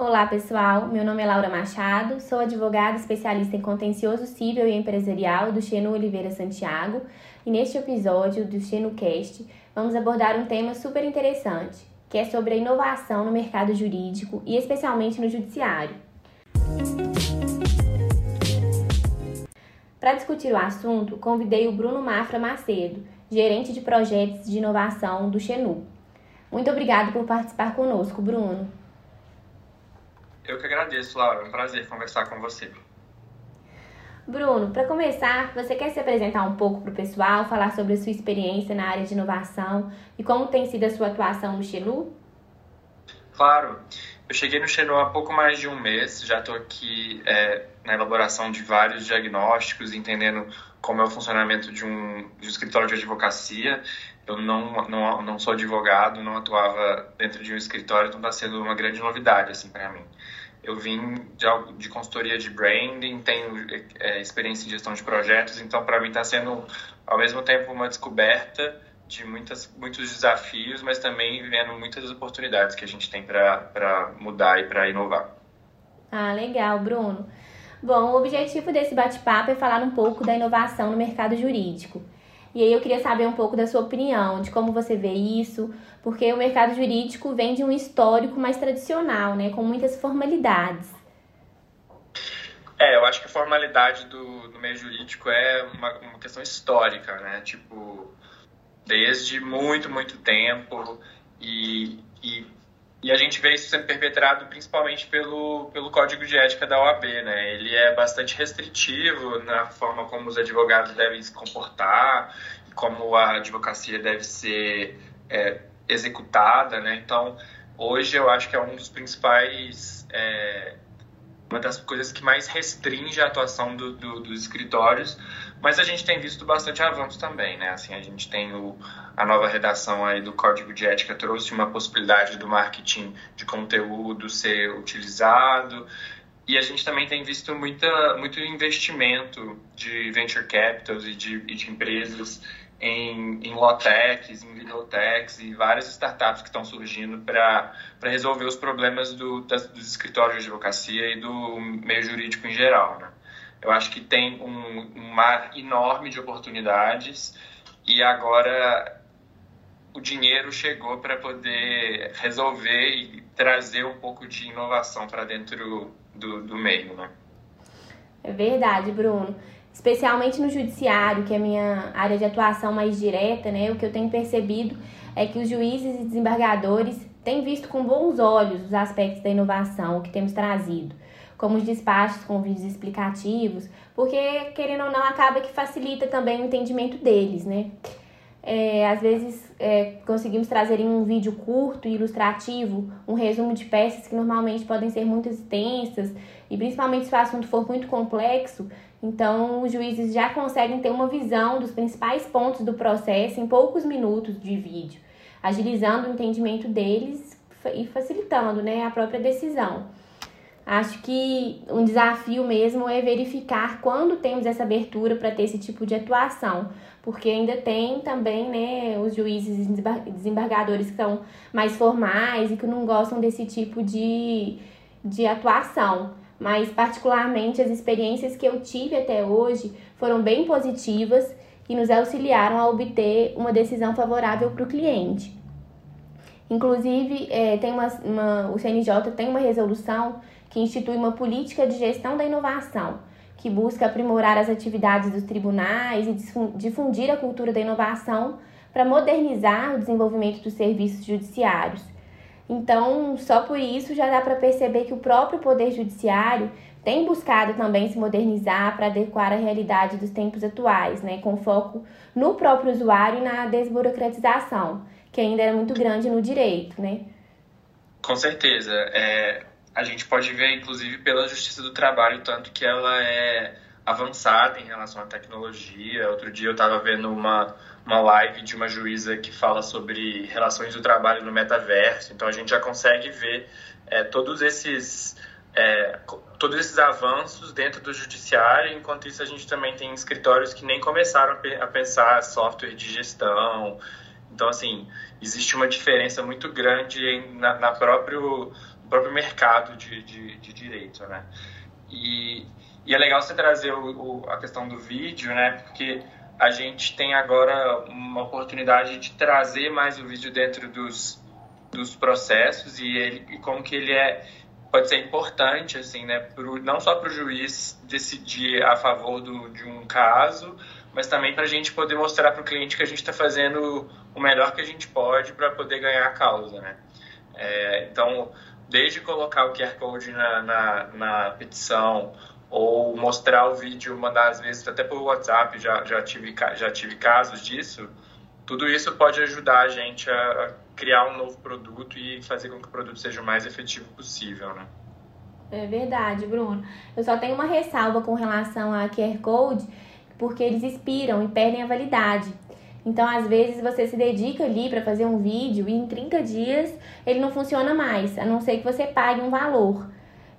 Olá, pessoal. Meu nome é Laura Machado, sou advogada especialista em contencioso civil e empresarial do Xenu Oliveira Santiago e neste episódio do XenuCast vamos abordar um tema super interessante, que é sobre a inovação no mercado jurídico e especialmente no judiciário. Para discutir o assunto, convidei o Bruno Mafra Macedo, gerente de projetos de inovação do Xenu. Muito obrigado por participar conosco, Bruno. Eu que agradeço, Laura. É um prazer conversar com você. Bruno, para começar, você quer se apresentar um pouco para o pessoal, falar sobre a sua experiência na área de inovação e como tem sido a sua atuação no Xenu? Claro. Eu cheguei no Xenu há pouco mais de um mês, já estou aqui é, na elaboração de vários diagnósticos, entendendo como é o funcionamento de um, de um escritório de advocacia. Eu não, não, não sou advogado, não atuava dentro de um escritório, então está sendo uma grande novidade assim, para mim. Eu vim de, de consultoria de branding, tenho é, experiência em gestão de projetos, então para mim está sendo ao mesmo tempo uma descoberta de muitas, muitos desafios, mas também vendo muitas oportunidades que a gente tem para mudar e para inovar. Ah, legal, Bruno. Bom, o objetivo desse bate-papo é falar um pouco da inovação no mercado jurídico. E aí eu queria saber um pouco da sua opinião, de como você vê isso, porque o mercado jurídico vem de um histórico mais tradicional, né, com muitas formalidades. É, eu acho que a formalidade do, do meio jurídico é uma, uma questão histórica, né? Tipo, desde muito, muito tempo. E, e, e, a gente vê isso sendo perpetrado principalmente pelo, pelo Código de Ética da OAB, né? Ele é bastante restritivo na forma como os advogados devem se comportar, como a advocacia deve ser é, executada, né? Então, hoje eu acho que é um dos principais, é, uma das coisas que mais restringe a atuação do, do, dos escritórios, mas a gente tem visto bastante avanço também, né? Assim, a gente tem o, a nova redação aí do Código de Ética trouxe uma possibilidade do marketing de conteúdo ser utilizado, e a gente também tem visto muita, muito investimento de venture capitals e de, e de empresas em, em low-techs, em techs e várias startups que estão surgindo para resolver os problemas do, das, dos escritórios de advocacia e do meio jurídico em geral. Né? Eu acho que tem um, um mar enorme de oportunidades e agora o dinheiro chegou para poder resolver e trazer um pouco de inovação para dentro do, do meio. Né? É verdade, Bruno especialmente no judiciário, que é a minha área de atuação mais direta, né? O que eu tenho percebido é que os juízes e desembargadores têm visto com bons olhos os aspectos da inovação que temos trazido, como os despachos com vídeos explicativos, porque, querendo ou não, acaba que facilita também o entendimento deles, né? É, às vezes é, conseguimos trazer em um vídeo curto e ilustrativo um resumo de peças que normalmente podem ser muito extensas e principalmente se o assunto for muito complexo, então, os juízes já conseguem ter uma visão dos principais pontos do processo em poucos minutos de vídeo, agilizando o entendimento deles e facilitando né, a própria decisão. Acho que um desafio mesmo é verificar quando temos essa abertura para ter esse tipo de atuação, porque ainda tem também né, os juízes e desembargadores que são mais formais e que não gostam desse tipo de, de atuação mas particularmente as experiências que eu tive até hoje foram bem positivas e nos auxiliaram a obter uma decisão favorável para o cliente. Inclusive, é, tem uma, uma, o CNJ tem uma resolução que institui uma política de gestão da inovação, que busca aprimorar as atividades dos tribunais e difundir a cultura da inovação para modernizar o desenvolvimento dos serviços judiciários então, só por isso já dá para perceber que o próprio Poder Judiciário tem buscado também se modernizar para adequar a realidade dos tempos atuais, né, com foco no próprio usuário e na desburocratização, que ainda era muito grande no direito, né? Com certeza. É, a gente pode ver, inclusive, pela Justiça do Trabalho, tanto que ela é avançada em relação à tecnologia. Outro dia eu estava vendo uma uma live de uma juíza que fala sobre relações do trabalho no metaverso. Então a gente já consegue ver é, todos esses é, todos esses avanços dentro do judiciário. Enquanto isso a gente também tem escritórios que nem começaram a pensar software de gestão. Então assim existe uma diferença muito grande na, na próprio próprio mercado de, de, de direito, né? E, e, é legal você trazer o, o, a questão do vídeo, né? Porque a gente tem agora uma oportunidade de trazer mais o vídeo dentro dos, dos processos e, ele, e como que ele é pode ser importante assim né pro, não só para o juiz decidir a favor do, de um caso mas também para a gente poder mostrar para o cliente que a gente está fazendo o melhor que a gente pode para poder ganhar a causa, né? É, então, desde colocar o QR Code na, na, na, petição ou mostrar o vídeo, mandar às vezes até por WhatsApp, já, já, tive, já tive casos disso, tudo isso pode ajudar a gente a criar um novo produto e fazer com que o produto seja o mais efetivo possível, né? É verdade, Bruno. Eu só tenho uma ressalva com relação a QR Code, porque eles expiram e perdem a validade. Então, às vezes, você se dedica ali para fazer um vídeo e em 30 dias ele não funciona mais, a não ser que você pague um valor.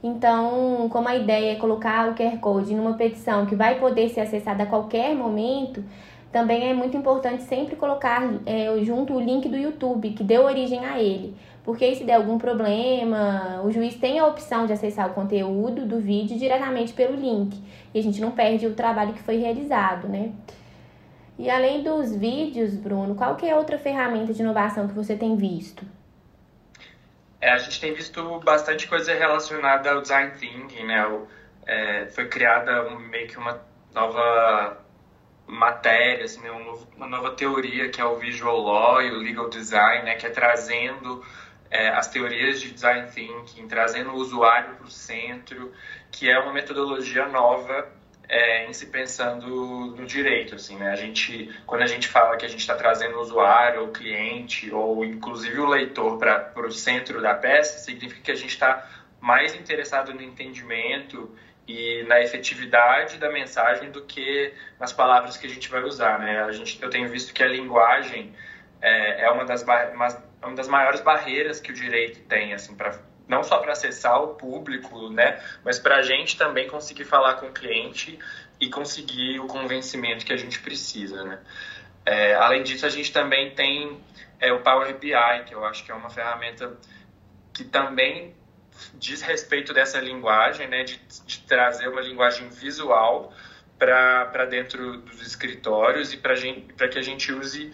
Então, como a ideia é colocar o QR Code numa petição que vai poder ser acessada a qualquer momento, também é muito importante sempre colocar é, junto o link do YouTube, que deu origem a ele. Porque se der algum problema, o juiz tem a opção de acessar o conteúdo do vídeo diretamente pelo link. E a gente não perde o trabalho que foi realizado, né? E além dos vídeos, Bruno, qual que é outra ferramenta de inovação que você tem visto? É, a gente tem visto bastante coisa relacionada ao design thinking, né? O, é, foi criada meio que uma nova matéria, assim, né? uma nova teoria que é o visual law e o legal design, né? Que é trazendo é, as teorias de design thinking, trazendo o usuário para o centro, que é uma metodologia nova é, em se pensando no direito, assim, né? A gente, quando a gente fala que a gente está trazendo o usuário, o cliente ou inclusive o leitor para o centro da peça, significa que a gente está mais interessado no entendimento e na efetividade da mensagem do que nas palavras que a gente vai usar, né? A gente, eu tenho visto que a linguagem é, é uma das é uma das maiores barreiras que o direito tem, assim, para não só para acessar o público, né, mas para a gente também conseguir falar com o cliente e conseguir o convencimento que a gente precisa, né. É, além disso, a gente também tem é, o Power BI, que eu acho que é uma ferramenta que também diz respeito dessa linguagem, né, de, de trazer uma linguagem visual para dentro dos escritórios e para que a gente use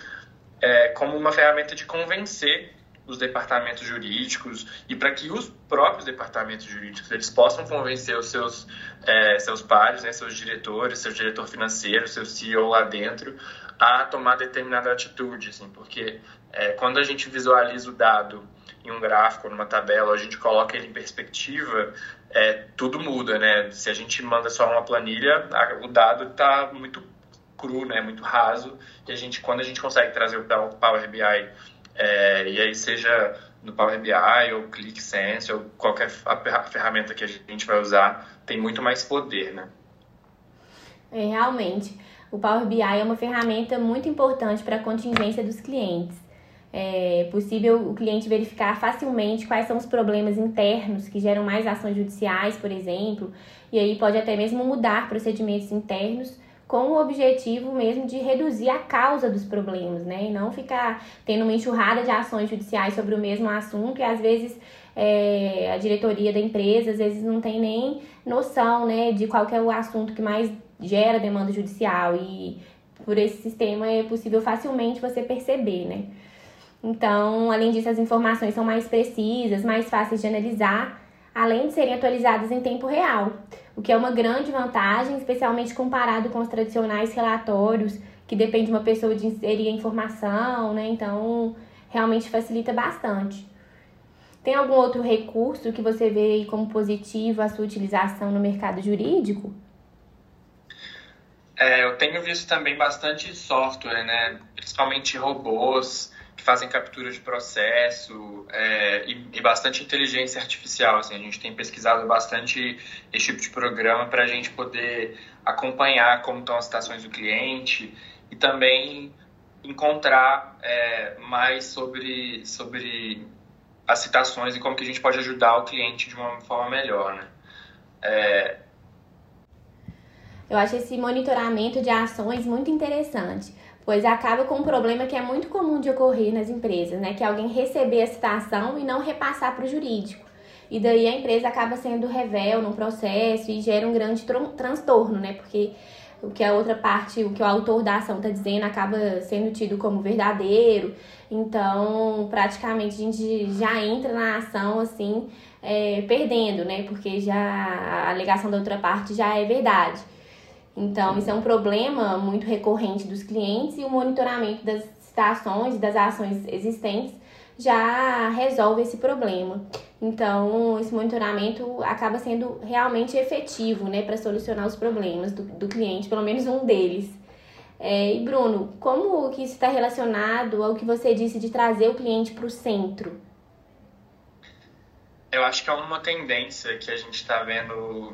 é, como uma ferramenta de convencer os departamentos jurídicos e para que os próprios departamentos jurídicos eles possam convencer os seus é, seus pares, né, seus diretores, seu diretor financeiro, seu CEO lá dentro a tomar determinada atitude, assim, porque é, quando a gente visualiza o dado em um gráfico, numa tabela, a gente coloca ele em perspectiva, é, tudo muda, né? Se a gente manda só uma planilha, o dado está muito cru, né, muito raso, e a gente, quando a gente consegue trazer o Power BI, é, e aí seja no Power BI ou ClickSense ou qualquer ferramenta que a gente vai usar, tem muito mais poder, né? É, realmente, o Power BI é uma ferramenta muito importante para a contingência dos clientes. É possível o cliente verificar facilmente quais são os problemas internos que geram mais ações judiciais, por exemplo, e aí pode até mesmo mudar procedimentos internos com o objetivo mesmo de reduzir a causa dos problemas, né? E não ficar tendo uma enxurrada de ações judiciais sobre o mesmo assunto e às vezes é, a diretoria da empresa às vezes não tem nem noção, né, de qual é o assunto que mais gera demanda judicial e por esse sistema é possível facilmente você perceber, né? Então, além disso, as informações são mais precisas, mais fáceis de analisar além de serem atualizadas em tempo real, o que é uma grande vantagem, especialmente comparado com os tradicionais relatórios, que depende de uma pessoa de inserir a informação, né? Então, realmente facilita bastante. Tem algum outro recurso que você vê como positivo a sua utilização no mercado jurídico? É, eu tenho visto também bastante software, né? Principalmente robôs fazem captura de processo é, e, e, bastante inteligência artificial. Assim, a gente tem pesquisado bastante esse tipo de programa para a gente poder acompanhar como estão as citações do cliente e também encontrar é, mais sobre, sobre as citações e como que a gente pode ajudar o cliente de uma forma melhor. Né? É... Eu acho esse monitoramento de ações muito interessante pois acaba com um problema que é muito comum de ocorrer nas empresas, né? Que é alguém receber a citação e não repassar para o jurídico. e daí a empresa acaba sendo revel no processo e gera um grande transtorno, né? Porque o que a outra parte, o que o autor da ação está dizendo, acaba sendo tido como verdadeiro. Então, praticamente a gente já entra na ação assim, é, perdendo, né? Porque já a alegação da outra parte já é verdade. Então, isso é um problema muito recorrente dos clientes e o monitoramento das citações e das ações existentes já resolve esse problema. Então, esse monitoramento acaba sendo realmente efetivo, né, para solucionar os problemas do, do cliente, pelo menos um deles. É, e Bruno, como que isso está relacionado ao que você disse de trazer o cliente para o centro? Eu acho que é uma tendência que a gente está vendo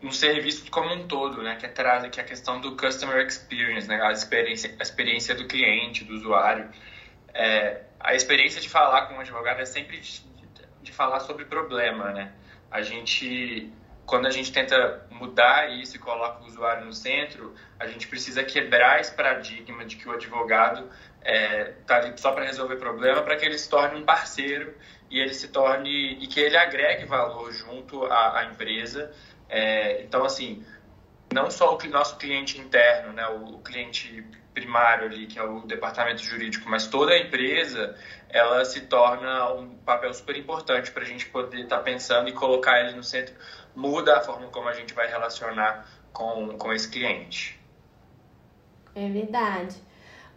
no serviço como um todo, né, que é trazer que é a questão do customer experience, né, a experiência, a experiência do cliente, do usuário. É, a experiência de falar com um advogado é sempre de, de falar sobre problema, né? A gente, quando a gente tenta mudar isso e coloca o usuário no centro, a gente precisa quebrar esse paradigma de que o advogado está é, ali só para resolver problema, para que ele se torne um parceiro e ele se torne e que ele agregue valor junto à, à empresa. É, então, assim, não só o nosso cliente interno, né, o cliente primário ali, que é o departamento jurídico, mas toda a empresa, ela se torna um papel super importante para a gente poder estar tá pensando e colocar ele no centro, muda a forma como a gente vai relacionar com, com esse cliente. É verdade.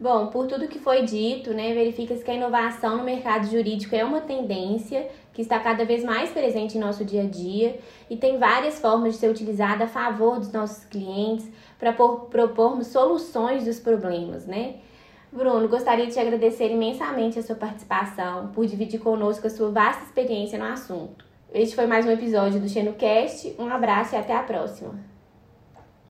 Bom, por tudo que foi dito, né, verifica-se que a inovação no mercado jurídico é uma tendência que está cada vez mais presente em nosso dia a dia e tem várias formas de ser utilizada a favor dos nossos clientes para propormos soluções dos problemas, né? Bruno, gostaria de te agradecer imensamente a sua participação, por dividir conosco a sua vasta experiência no assunto. Este foi mais um episódio do XenoCast. Um abraço e até a próxima.